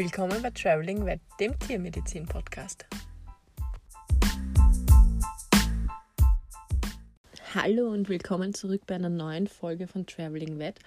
Willkommen bei Traveling Vet, dem Tiermedizin-Podcast. Hallo und willkommen zurück bei einer neuen Folge von Traveling Vet.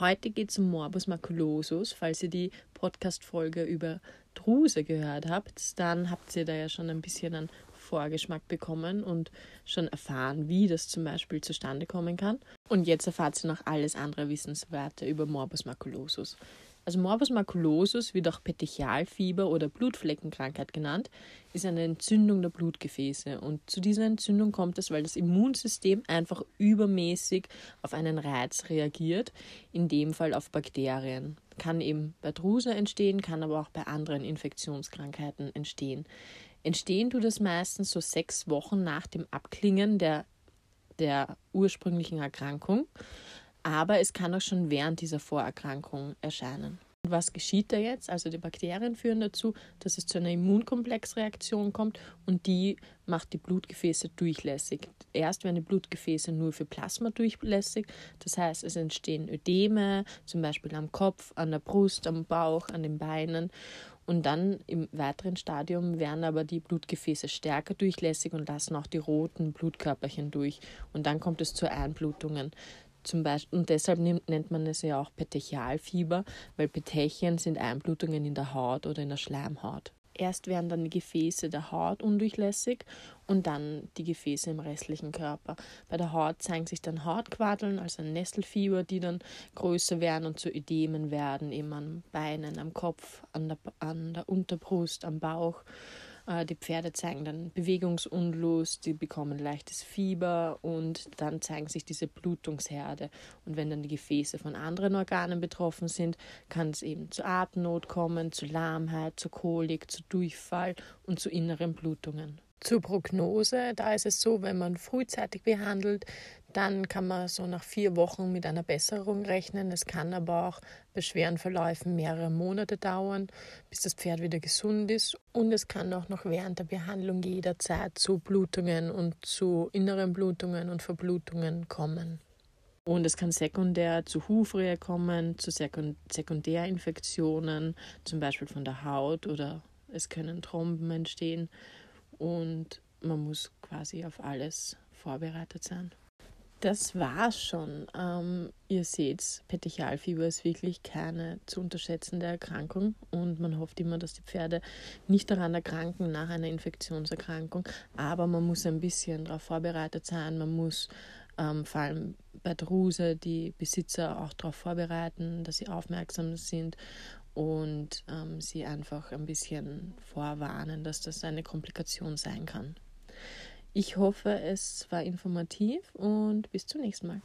Heute geht es um Morbus maculosus. Falls ihr die Podcast-Folge über Druse gehört habt, dann habt ihr da ja schon ein bisschen einen Vorgeschmack bekommen und schon erfahren, wie das zum Beispiel zustande kommen kann. Und jetzt erfahrt ihr noch alles andere Wissenswerte über Morbus maculosus. Also Morbus maculosus wird auch Petechialfieber oder Blutfleckenkrankheit genannt, ist eine Entzündung der Blutgefäße. Und zu dieser Entzündung kommt es, weil das Immunsystem einfach übermäßig auf einen Reiz reagiert, in dem Fall auf Bakterien. Kann eben bei Druse entstehen, kann aber auch bei anderen Infektionskrankheiten entstehen. Entstehen tut es meistens so sechs Wochen nach dem Abklingen der, der ursprünglichen Erkrankung aber es kann auch schon während dieser Vorerkrankung erscheinen. Und was geschieht da jetzt? Also die Bakterien führen dazu, dass es zu einer Immunkomplexreaktion kommt und die macht die Blutgefäße durchlässig. Erst werden die Blutgefäße nur für Plasma durchlässig, das heißt es entstehen Ödeme, zum Beispiel am Kopf, an der Brust, am Bauch, an den Beinen und dann im weiteren Stadium werden aber die Blutgefäße stärker durchlässig und lassen auch die roten Blutkörperchen durch. Und dann kommt es zu Einblutungen. Zum Beispiel, und deshalb nennt man es ja auch Petechialfieber, weil Petechien sind Einblutungen in der Haut oder in der Schleimhaut. Erst werden dann die Gefäße der Haut undurchlässig und dann die Gefäße im restlichen Körper. Bei der Haut zeigen sich dann Hautquadeln, also ein Nesselfieber, die dann größer werden und zu Ödemen werden, eben an Beinen, am Kopf, an der, an der Unterbrust, am Bauch. Äh, die Pferde zeigen dann Bewegungsunlust, die bekommen leichtes Fieber und dann zeigen sich diese Blutungsherde. Und wenn dann die Gefäße von anderen Organen betroffen sind, kann es eben zu Atemnot kommen, zu Lahmheit, zu Kolik, zu Durchfall und zu inneren Blutungen. Zur Prognose, da ist es so, wenn man frühzeitig behandelt, dann kann man so nach vier Wochen mit einer Besserung rechnen. Es kann aber auch bei schweren Verläufen mehrere Monate dauern, bis das Pferd wieder gesund ist. Und es kann auch noch während der Behandlung jederzeit zu Blutungen und zu inneren Blutungen und Verblutungen kommen. Und es kann sekundär zu Hufrehe kommen, zu Sekundärinfektionen, zum Beispiel von der Haut oder es können Tromben entstehen und man muss quasi auf alles vorbereitet sein. Das war's schon. Ähm, ihr seht, Petechialfieber ist wirklich keine zu unterschätzende Erkrankung und man hofft immer, dass die Pferde nicht daran erkranken nach einer Infektionserkrankung, aber man muss ein bisschen darauf vorbereitet sein. Man muss ähm, vor allem bei Druse die Besitzer auch darauf vorbereiten, dass sie aufmerksam sind und ähm, sie einfach ein bisschen vorwarnen, dass das eine Komplikation sein kann. Ich hoffe, es war informativ und bis zum nächsten Mal.